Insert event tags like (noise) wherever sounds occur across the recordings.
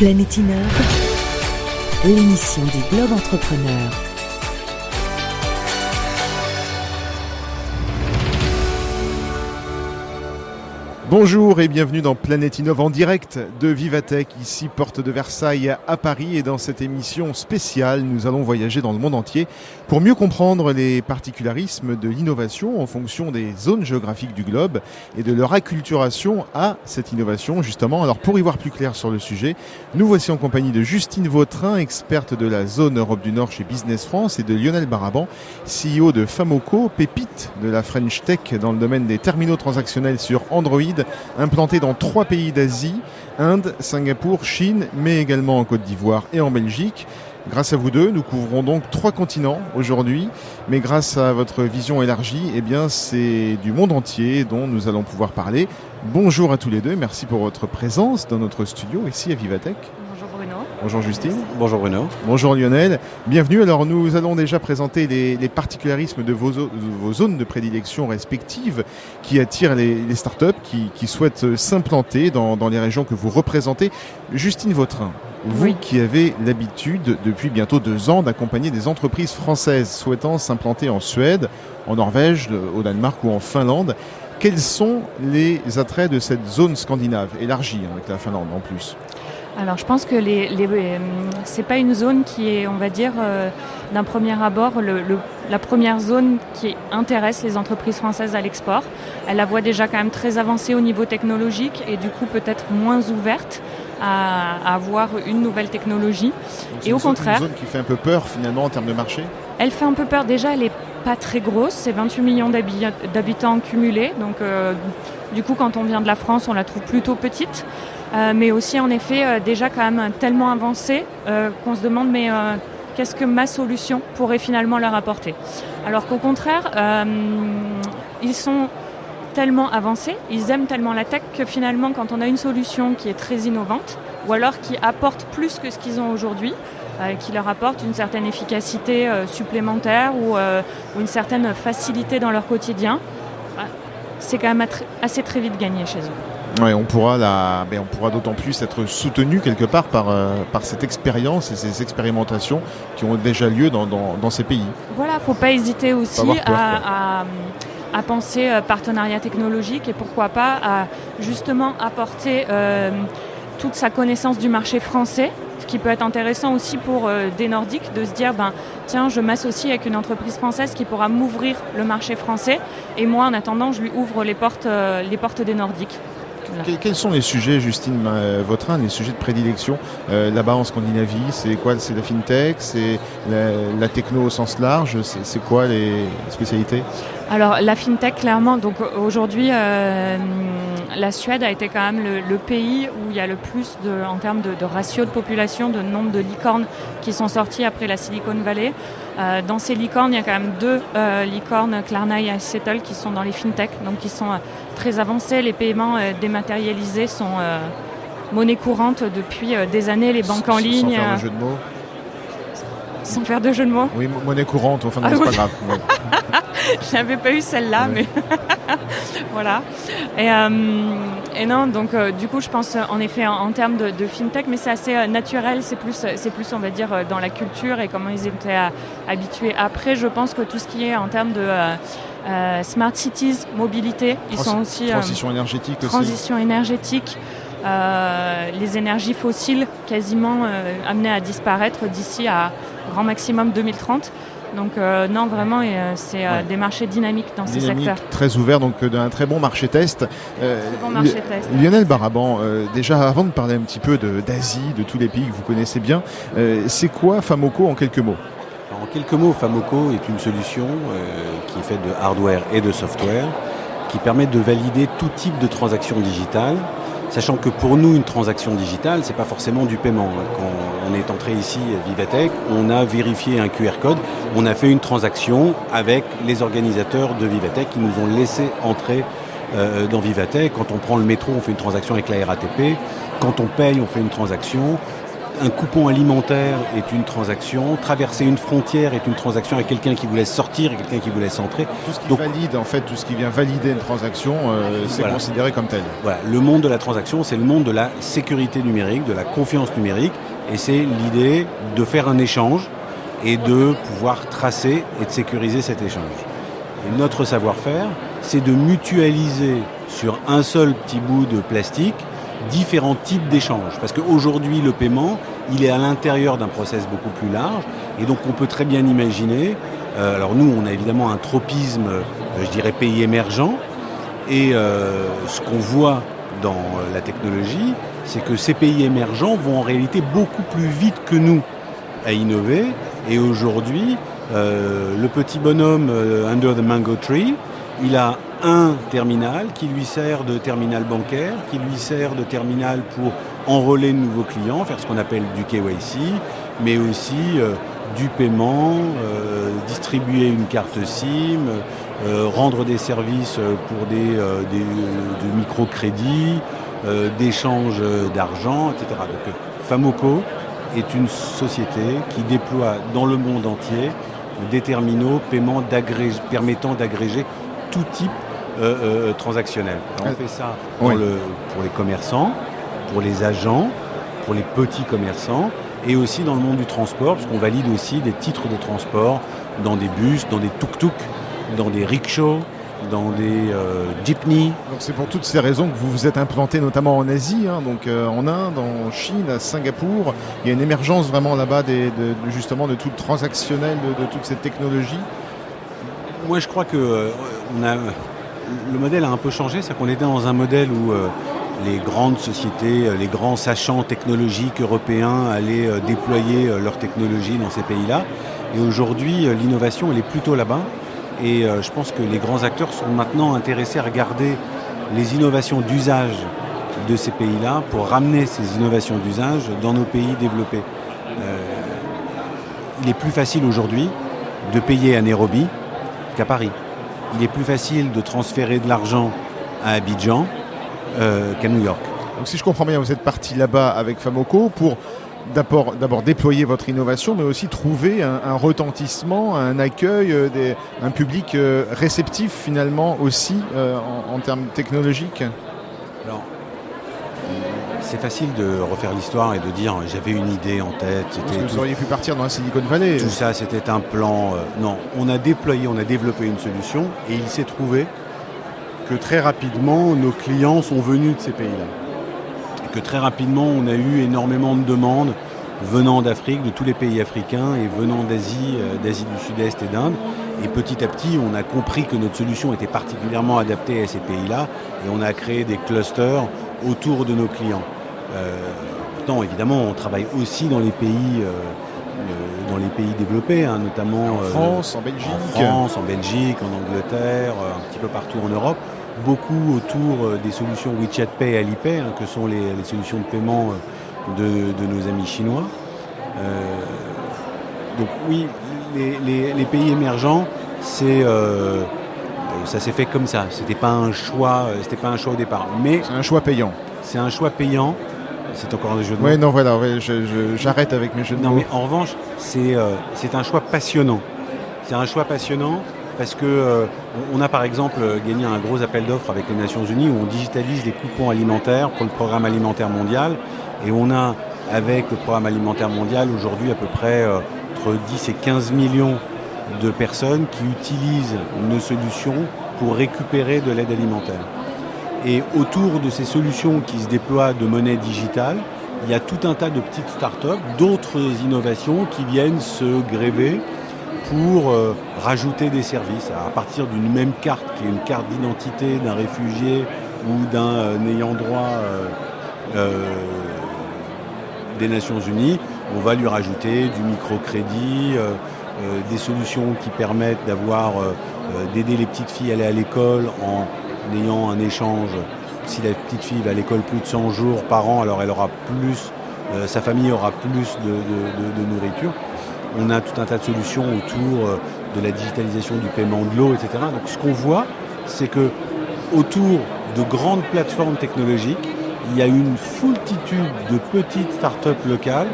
Planète l'émission des Globes Entrepreneurs. Bonjour et bienvenue dans Planète Innove en direct de Vivatech, ici porte de Versailles à Paris. Et dans cette émission spéciale, nous allons voyager dans le monde entier pour mieux comprendre les particularismes de l'innovation en fonction des zones géographiques du globe et de leur acculturation à cette innovation, justement. Alors pour y voir plus clair sur le sujet, nous voici en compagnie de Justine Vautrin, experte de la zone Europe du Nord chez Business France, et de Lionel Baraban, CEO de Famoco, pépite de la French Tech dans le domaine des terminaux transactionnels sur Android implanté dans trois pays d'Asie, Inde, Singapour, Chine, mais également en Côte d'Ivoire et en Belgique. Grâce à vous deux, nous couvrons donc trois continents aujourd'hui, mais grâce à votre vision élargie, eh bien, c'est du monde entier dont nous allons pouvoir parler. Bonjour à tous les deux, merci pour votre présence dans notre studio ici à Vivatech. Bonjour Justine. Bonjour Bruno. Bonjour Lionel. Bienvenue. Alors nous allons déjà présenter les, particularismes de vos, zones de prédilection respectives qui attirent les, startups qui, souhaitent s'implanter dans, les régions que vous représentez. Justine Vautrin, vous qui avez l'habitude depuis bientôt deux ans d'accompagner des entreprises françaises souhaitant s'implanter en Suède, en Norvège, au Danemark ou en Finlande, quels sont les attraits de cette zone scandinave élargie avec la Finlande en plus? Alors je pense que les, les euh, c'est pas une zone qui est, on va dire, euh, d'un premier abord, la première zone qui intéresse les entreprises françaises à l'export. Elle la voit déjà quand même très avancée au niveau technologique et du coup peut-être moins ouverte à, avoir une nouvelle technologie. et au contraire, une zone qui fait un peu peur finalement en termes de marché? Elle fait un peu peur. Déjà, elle est pas très grosse, c'est 28 millions d'habitants cumulés. Donc, euh, du coup, quand on vient de la France, on la trouve plutôt petite. Euh, mais aussi en effet euh, déjà quand même tellement avancé euh, qu'on se demande mais qu'est-ce que ma solution pourrait finalement leur apporter? Alors qu'au contraire, ils sont tellement avancés, ils aiment tellement la tech que finalement quand on a une solution qui est très innovante, ou alors qui apporte plus que ce qu'ils ont aujourd'hui, qui leur apporte une certaine efficacité supplémentaire ou, une certaine facilité dans leur quotidien, c'est quand même assez très vite gagné chez eux. Ouais, on pourra, la, ben, on pourra d'autant plus être soutenu quelque part par, euh, par cette expérience et ces expérimentations qui ont déjà lieu dans, dans, ces pays. Voilà, il ne faut pas hésiter aussi à, à, penser euh, partenariat technologique et pourquoi pas à justement apporter euh, toute sa connaissance du marché français qui peut être intéressant aussi pour des Nordiques de se dire ben tiens je m'associe avec une entreprise française qui pourra m'ouvrir le marché français. Et moi en attendant je lui ouvre les portes les portes des Nordiques. Quels sont les sujets, Justine euh, Vautrin, les sujets de prédilection euh, là-bas en Scandinavie? C'est quoi? C'est la fintech? C'est la, techno au sens large? C'est quoi les spécialités? Alors la fintech, clairement. Donc aujourd'hui, euh, la Suède a été quand même le, pays où il y a le plus de, en termes de, ratio de population, de nombre de licornes qui sont sorties après la Silicon Valley. dans ces licornes, il y a quand même deux licornes, Klarna et Settle, qui sont dans les fintech, donc qui sont très avancé. Les paiements euh, dématérialisés sont euh, monnaie courante depuis euh, des années. Les banques en ligne. Sans faire de jeu de mots. Sans faire de jeu de mots. Oui, monnaie courante. Enfin, ah c'est pas grave. (laughs) (laughs) Je n'avais pas eu celle-là, mais (laughs) voilà. Et, et, non, donc du coup, je pense en effet en, termes de, fintech, mais c'est assez naturel. C'est plus, c'est plus, on va dire, dans la culture et comment ils étaient habitués. Après, je pense que tout ce qui est en termes de euh, smart cities, mobilité, ils sont aussi euh, transition énergétique transition énergétique. Euh, les énergies fossiles quasiment amenées à disparaître d'ici à grand maximum 2030. Donc non, vraiment, c'est des marchés dynamiques dans ces secteurs. Très ouverts, donc d'un très bon marché test. bon marché test. Lionel Baraban, déjà avant de parler un petit peu d'Asie, de, tous les pays que vous connaissez bien, c'est quoi Famoco en quelques mots? En quelques mots, Famoco est une solution euh, qui est faite de hardware et de software qui permet de valider tout type de transaction digitale, sachant que pour nous, une transaction digitale, c'est pas forcément du paiement. Quand on est entré ici à Vivatech, on a vérifié un QR code, on a fait une transaction avec les organisateurs de Vivatech qui nous ont laissé entrer euh, dans Vivatech. Quand on prend le métro, on fait une transaction avec la RATP. Quand on paye, on fait une transaction un coupon alimentaire est une transaction, traverser une frontière est une transaction avec quelqu'un qui vous laisse sortir et quelqu'un qui vous laisse entrer. Tout ce qui valide, en fait, tout ce qui vient valider une transaction, euh, c'est considéré comme tel. Voilà, le monde de la transaction, c'est le monde de la sécurité numérique, de la confiance numérique, et c'est l'idée de faire un échange et de pouvoir tracer et de sécuriser cet échange. Et notre savoir-faire, c'est de mutualiser sur un seul petit bout de plastique différents types d'échanges. Parce qu'aujourd'hui, le paiement, il est à l'intérieur d'un process beaucoup plus large. Et donc, on peut très bien imaginer, euh, alors nous, on a évidemment un tropisme, euh, je dirais, pays émergent. Et euh, ce qu'on voit dans la technologie, c'est que ces pays émergents vont en réalité beaucoup plus vite que nous à innover. Et aujourd'hui, le petit bonhomme Under the Mango Tree, il a un terminal qui lui sert de terminal bancaire, qui lui sert de terminal pour enrôler de nouveaux clients, faire ce qu'on appelle du KYC, mais aussi euh, du paiement, euh, distribuer une carte SIM, euh, rendre des services pour des, microcrédits, d'échange d'argent, etc. Donc Famoco est une société qui déploie dans le monde entier des terminaux paiement permettant d'agréger tout type euh, euh, transactionnel. on fait ça pour, les commerçants, pour les agents, pour les petits commerçants et aussi dans le monde du transport, parce qu'on valide aussi des titres de transport dans des bus, dans des tuk-tuk, dans des rickshaws, dans des euh, jeepneys. Donc c'est pour toutes ces raisons que vous vous êtes implanté notamment en Asie, hein, donc en Inde, en Chine, à Singapour. Il y a une émergence vraiment là-bas de, justement de tout le transactionnel, de, toute cette technologie. Moi je crois que on a le modèle a un peu changé, c'est qu'on était dans un modèle où euh, les grandes sociétés, euh, les grands sachants technologiques européens allaient euh, déployer leur technologie dans ces pays-là. Et aujourd'hui, l'innovation, elle est plutôt là-bas. Et je pense que les grands acteurs sont maintenant intéressés à regarder les innovations d'usage de ces pays-là pour ramener ces innovations d'usage dans nos pays développés. il est plus facile aujourd'hui de payer à Nairobi qu'à Paris il est plus facile de transférer de l'argent à Abidjan euh, qu'à New York. Donc si je comprends bien, vous êtes parti là-bas avec Famoco pour d'abord déployer votre innovation, mais aussi trouver un, retentissement, un accueil, euh, un public euh, réceptif finalement aussi en, termes technologiques c'est facile de refaire l'histoire et de dire j'avais une idée en tête. C'était vous auriez pu partir dans la Silicon Valley. Tout ça, c'était un plan. Euh, non, on a déployé, on a développé une solution et il s'est trouvé que très rapidement, nos clients sont venus de ces pays-là. Que très rapidement, on a eu énormément de demandes venant d'Afrique, de tous les pays africains et venant d'Asie, euh, d'Asie du Sud-Est et d'Inde. Et petit à petit, on a compris que notre solution était particulièrement adaptée à ces pays-là et on a créé des clusters autour de nos clients. Euh, pourtant, évidemment, on travaille aussi dans les pays, euh, euh, dans les pays développés, hein, notamment en France, en Belgique, en France, en Belgique, en Angleterre, un petit peu partout en Europe. Beaucoup autour des solutions WeChat Pay et Alipay, hein, que sont les, solutions de paiement de, nos amis chinois. donc oui, les, pays émergents, c'est ça s'est fait comme ça. C'était pas un choix, c'était pas un choix au départ. Mais c'est un choix payant. C'est un choix payant. C'est encore un jeu de mots. Oui, non, voilà, j'arrête avec mes jeux de mots. Non, mais en revanche, c'est euh, un choix passionnant. C'est un choix passionnant parce que euh, on a par exemple gagné un gros appel d'offres avec les Nations Unies où on digitalise des coupons alimentaires pour le programme alimentaire mondial et on a avec le programme alimentaire mondial aujourd'hui à peu près euh, entre 10 et 15 millions de personnes qui utilisent nos solutions pour récupérer de l'aide alimentaire. Et autour de ces solutions qui se déploient de monnaie digitale, il y a tout un tas de petites startups, d'autres innovations qui viennent se gréver pour euh, rajouter des services à partir d'une même carte qui est une carte d'identité d'un réfugié ou d'un euh, ayant droit euh, des Nations Unies. On va lui rajouter du microcrédit, des solutions qui permettent d'avoir d'aider les petites filles à aller à l'école en ayant un échange. Si la petite fille va à l'école plus de 100 jours par an, alors elle aura plus, euh, sa famille aura plus de, nourriture. On a tout un tas de solutions autour euh, de la digitalisation du paiement de l'eau, etc. Donc ce qu'on voit, c'est que autour de grandes plateformes technologiques, il y a une foultitude de petites start-up locales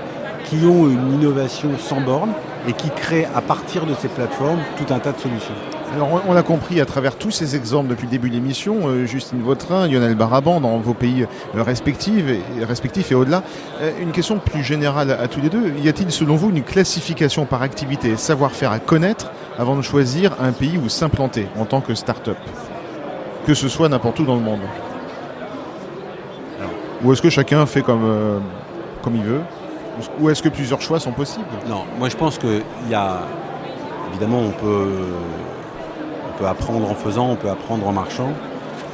qui ont une innovation sans borne et qui créent à partir de ces plateformes tout un tas de solutions. Alors on, l'a compris à travers tous ces exemples depuis le début de l'émission, euh, Justine Vautrin, Lionel Baraban, dans vos pays euh, respectifs et, respectifs et au-delà. Euh, une question plus générale à, tous les deux, y a-t-il selon vous une classification par activité savoir-faire à connaître avant de choisir un pays où s'implanter en tant que start-up? Que ce soit n'importe où dans le monde. Ou est-ce que chacun fait comme, comme il veut? Ou est-ce que plusieurs choix sont possibles? Non, moi je pense qu'il y a... Évidemment, on peut on peut apprendre en faisant, on peut apprendre en marchant,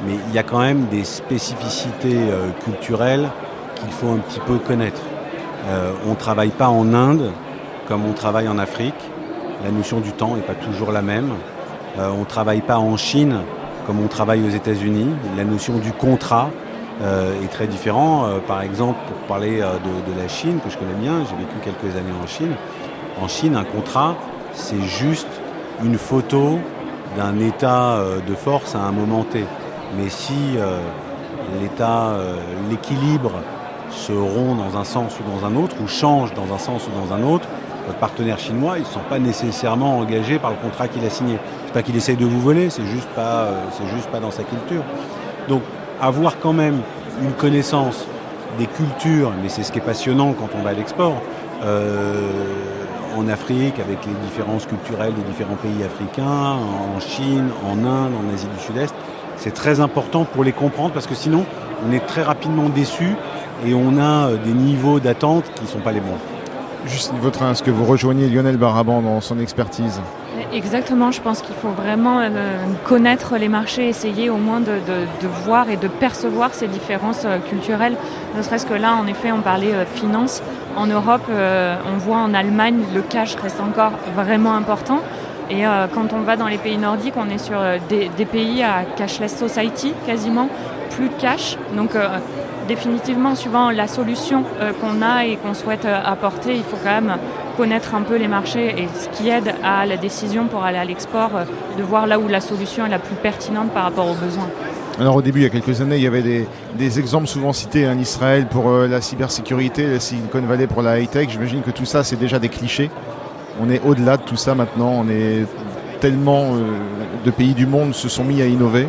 mais il y a quand même des spécificités euh, culturelles qu'il faut un petit peu connaître. Euh, on ne travaille pas en Inde comme on travaille en Afrique. La notion du temps n'est pas toujours la même. Euh, on ne travaille pas en Chine comme on travaille aux États-Unis. La notion du contrat est très différente. par exemple, pour parler de, de, la Chine, que je connais bien, j'ai vécu quelques années en Chine. En Chine, un contrat, c'est juste une photo d'un état euh, de force à un moment T. Mais si euh, l'état, euh, l'équilibre se rompt dans un sens ou dans un autre, ou change dans un sens ou dans un autre, votre partenaire chinois, ils ne sont pas nécessairement engagés par le contrat qu'il a signé. C'est pas qu'il essaye de vous voler, c'est juste pas, c'est juste pas dans sa culture. Donc, avoir quand même une connaissance des cultures, mais c'est ce qui est passionnant quand on va à l'export, en Afrique, avec les différences culturelles des différents pays africains, en Chine, en Inde, en Asie du Sud-Est. C'est très important pour les comprendre parce que sinon, on est très rapidement déçu et on a euh, des niveaux d'attente qui ne sont pas les bons. Juste votre est-ce que vous rejoignez Lionel Baraban dans son expertise Exactement, je pense qu'il faut vraiment euh, connaître les marchés, essayer au moins de, voir et de percevoir ces différences euh, culturelles. Ne serait-ce que là, en effet, on parlait euh, finance. En Europe, on voit en Allemagne, le cash reste encore vraiment important. Et quand on va dans les pays nordiques, on est sur des, des pays à cashless society quasiment, plus de cash. Donc définitivement, suivant la solution qu'on a et qu'on souhaite apporter, il faut quand même connaître un peu les marchés et ce qui aide à la décision pour aller à l'export, euh, de voir là où la solution est la plus pertinente par rapport aux besoins. Alors au début, il y a quelques années, il y avait des, exemples souvent cités en Israël pour euh, la cybersécurité, la Silicon Valley pour la high-tech. J'imagine que tout ça, c'est déjà des clichés. On est au-delà de tout ça maintenant. On est tellement euh, de pays du monde se sont mis à innover.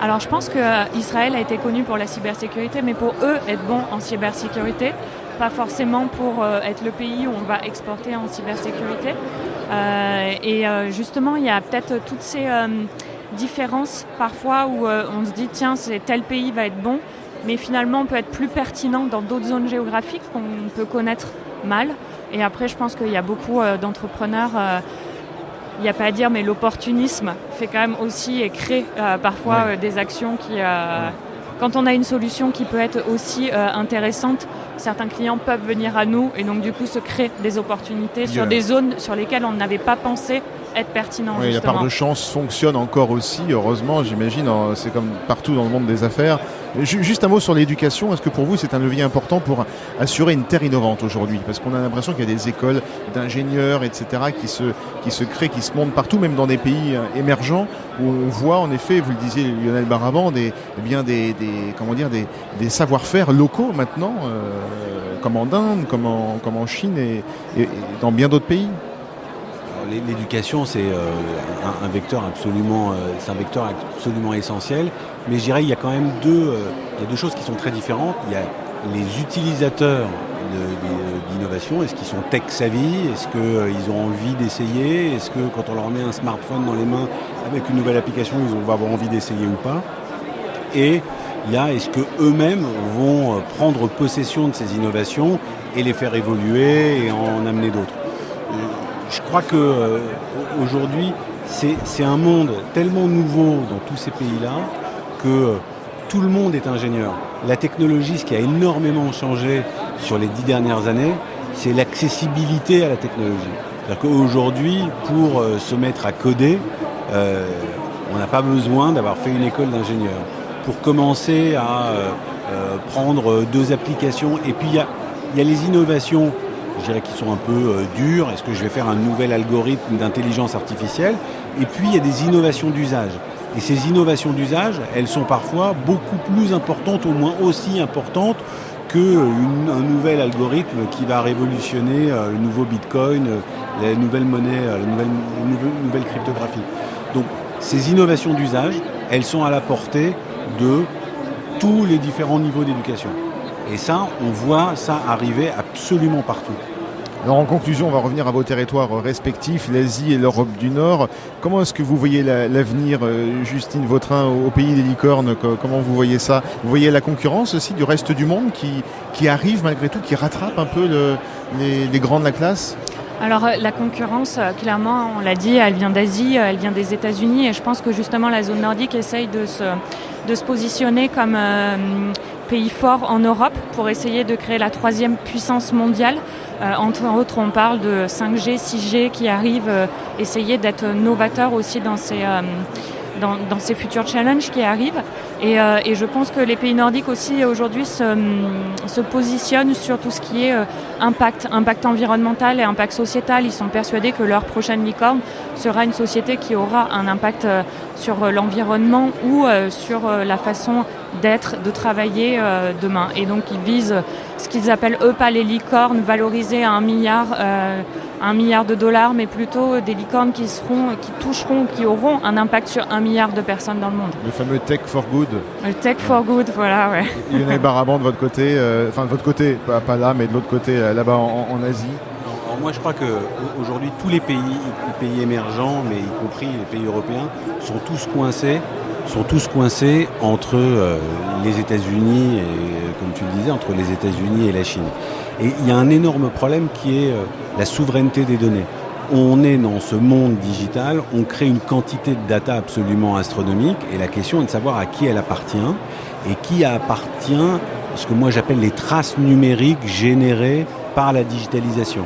Alors je pense qu'Israël a été connu pour la cybersécurité, mais pour eux, être bon en cybersécurité, pas forcément pour euh, être le pays où on va exporter en cybersécurité. Euh, et euh, justement, il y a peut-être toutes ces différences parfois où on se dit tiens, tel pays va être bon, mais finalement on peut être plus pertinent dans d'autres zones géographiques qu'on peut connaître mal. Et après, je pense qu'il y a beaucoup d'entrepreneurs il n'y a pas à dire, mais l'opportunisme fait quand même aussi et crée parfois des actions qui, quand on a une solution qui peut être aussi euh, intéressante, certains clients peuvent venir à nous et donc du coup se créer des opportunités sur des zones sur lesquelles on n'avait pas pensé être pertinent. Oui, la part de chance fonctionne encore aussi, heureusement, j'imagine. C'est comme partout dans le monde des affaires. Juste un mot sur l'éducation. Est-ce que pour vous, c'est un levier important pour assurer une terre innovante aujourd'hui? Parce qu'on a l'impression qu'il y a des écoles d'ingénieurs, etc., qui se, qui se créent, qui se montent partout, même dans des pays euh, émergents, où on voit en effet, vous le disiez Lionel Baraban, des, eh bien des, comment dire, des, savoir-faire locaux maintenant, euh, comme en Inde, comme en, comme en Chine et dans bien d'autres pays. L'éducation, c'est euh, un, vecteur absolument, c'est un vecteur absolument essentiel. Mais je dirais, il y a quand même deux, euh, il y a deux choses qui sont très différentes. Il y a les utilisateurs d'innovation. Est-ce qu'ils sont tech savvy Est-ce qu'ils ont envie d'essayer? Est-ce que quand on leur met un smartphone dans les mains avec une nouvelle application, ils vont avoir envie d'essayer ou pas? Et il y a est-ce qu'eux-mêmes vont prendre possession de ces innovations et les faire évoluer et en amener d'autres? Je crois que euh, aujourd'hui, c'est un monde tellement nouveau dans tous ces pays-là que euh, tout le monde est ingénieur. La technologie, ce qui a énormément changé sur les dix dernières années, c'est l'accessibilité à la technologie. C'est-à-dire qu'aujourd'hui, pour euh, se mettre à coder, on n'a pas besoin d'avoir fait une école d'ingénieur. Pour commencer à prendre deux applications, et puis il y a les innovations je dirais, qui sont un peu euh, durs. Est-ce que je vais faire un nouvel algorithme d'intelligence artificielle? Et puis, il y a des innovations d'usage. Et ces innovations d'usage, elles sont parfois beaucoup plus importantes, au moins aussi importantes qu'un nouvel algorithme qui va révolutionner euh, le nouveau Bitcoin, euh, la nouvelle monnaie, la nouvelle, nouvelle, cryptographie. Donc ces innovations d'usage, elles sont à la portée de tous les différents niveaux d'éducation. Et ça, on voit ça arriver absolument partout. En conclusion, on va revenir à vos territoires respectifs, l'Asie et l'Europe du Nord. Comment est-ce que vous voyez l'avenir, euh, Justine Vautrin, au pays des licornes? Comment vous voyez ça? Vous voyez la concurrence aussi du reste du monde qui, arrive malgré tout, qui rattrape un peu les, grands de la classe? Alors euh, la concurrence, euh, clairement, on l'a dit, elle vient d'Asie, elle vient des États-Unis, et je pense que justement la zone nordique essaye de se, de se positionner comme pays fort en Europe pour essayer de créer la troisième puissance mondiale. Euh, entre autres, on parle de 5G, 6G qui arrivent, euh, essayer d'être novateur aussi dans ces, euh, dans, dans, ces futurs challenges qui arrivent. Et, et, je pense que les pays nordiques aussi aujourd'hui se, se, positionnent sur tout ce qui est impact, impact environnemental et impact sociétal. Ils sont persuadés que leur prochaine licorne sera une société qui aura un impact sur l'environnement ou sur la façon d'être, de travailler demain. Et donc ils visent ce qu'ils appellent eux pas les licornes valorisées à un milliard, euh, un milliard de dollars, mais plutôt des licornes qui seront, qui toucheront, qui auront un impact sur un milliard de personnes dans le monde. Le fameux tech for good. Le tech for good, voilà, ouais. Lionel Baraban de votre côté, euh, enfin de votre côté, pas, là, mais de l'autre côté, euh, là-bas en, Asie. moi, je crois que aujourd'hui, tous les pays, les pays émergents, mais y compris les pays européens, sont tous coincés sont tous coincés entre euh, les États-Unis et, comme tu le disais, entre les États-Unis et la Chine. Et il y a un énorme problème qui est euh, la souveraineté des données. On est dans ce monde digital, on crée une quantité de data absolument astronomique et la question est de savoir à qui elle appartient et qui appartient ce que moi j'appelle les traces numériques générées par la digitalisation.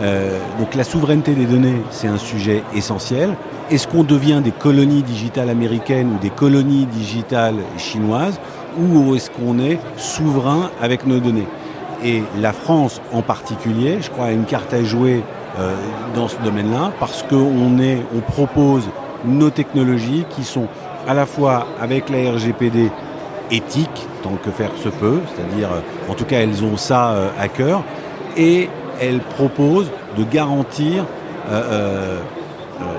Euh, donc la souveraineté des données, c'est un sujet essentiel. Est-ce qu'on devient des colonies digitales américaines ou des colonies digitales chinoises ou est-ce qu'on est souverain avec nos données? Et la France en particulier, je crois, a une carte à jouer euh, dans ce domaine-là parce qu'on on propose nos technologies qui sont à la fois avec la RGPD éthiques, tant que faire se peut, c'est-à-dire, euh, en tout cas, elles ont ça euh, à cœur, et elles proposent de garantir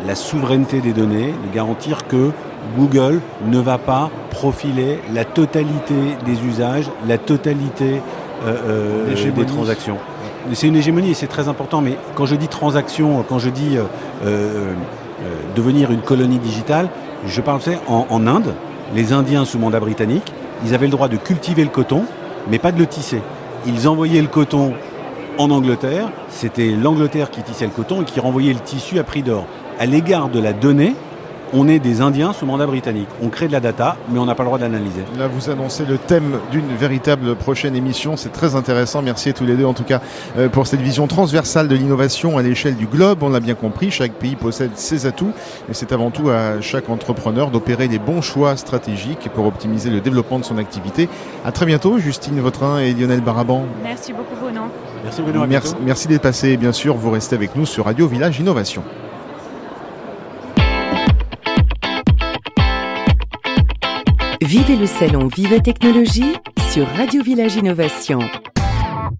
la souveraineté des données, de garantir que Google ne va pas profiler la totalité des usages, la totalité euh, euh, des transactions. C'est une hégémonie et c'est très important, mais quand je dis transaction, quand je dis devenir une colonie digitale, je parle en, en Inde, les Indiens sous mandat britannique, ils avaient le droit de cultiver le coton, mais pas de le tisser. Ils envoyaient le coton en Angleterre, c'était l'Angleterre qui tissait le coton et qui renvoyait le tissu à prix d'or à l'égard de la donnée, on est des Indiens sous mandat britannique. On crée de la data, mais on n'a pas le droit d'analyser. Là, vous annoncez le thème d'une véritable prochaine émission. C'est très intéressant. Merci à tous les deux, en tout cas, euh, pour cette vision transversale de l'innovation à l'échelle du globe. On l'a bien compris, chaque pays possède ses atouts, mais c'est avant tout à chaque entrepreneur d'opérer les bons choix stratégiques pour optimiser le développement de son activité. À très bientôt, Justine Vautrin et Lionel Baraban. Merci beaucoup, Bruno. Merci, Bruno. Merci, merci d'être passé. Bien sûr, vous restez avec nous sur Radio Village Innovation. Vivez le salon Vive Technologie sur Radio Village Innovation.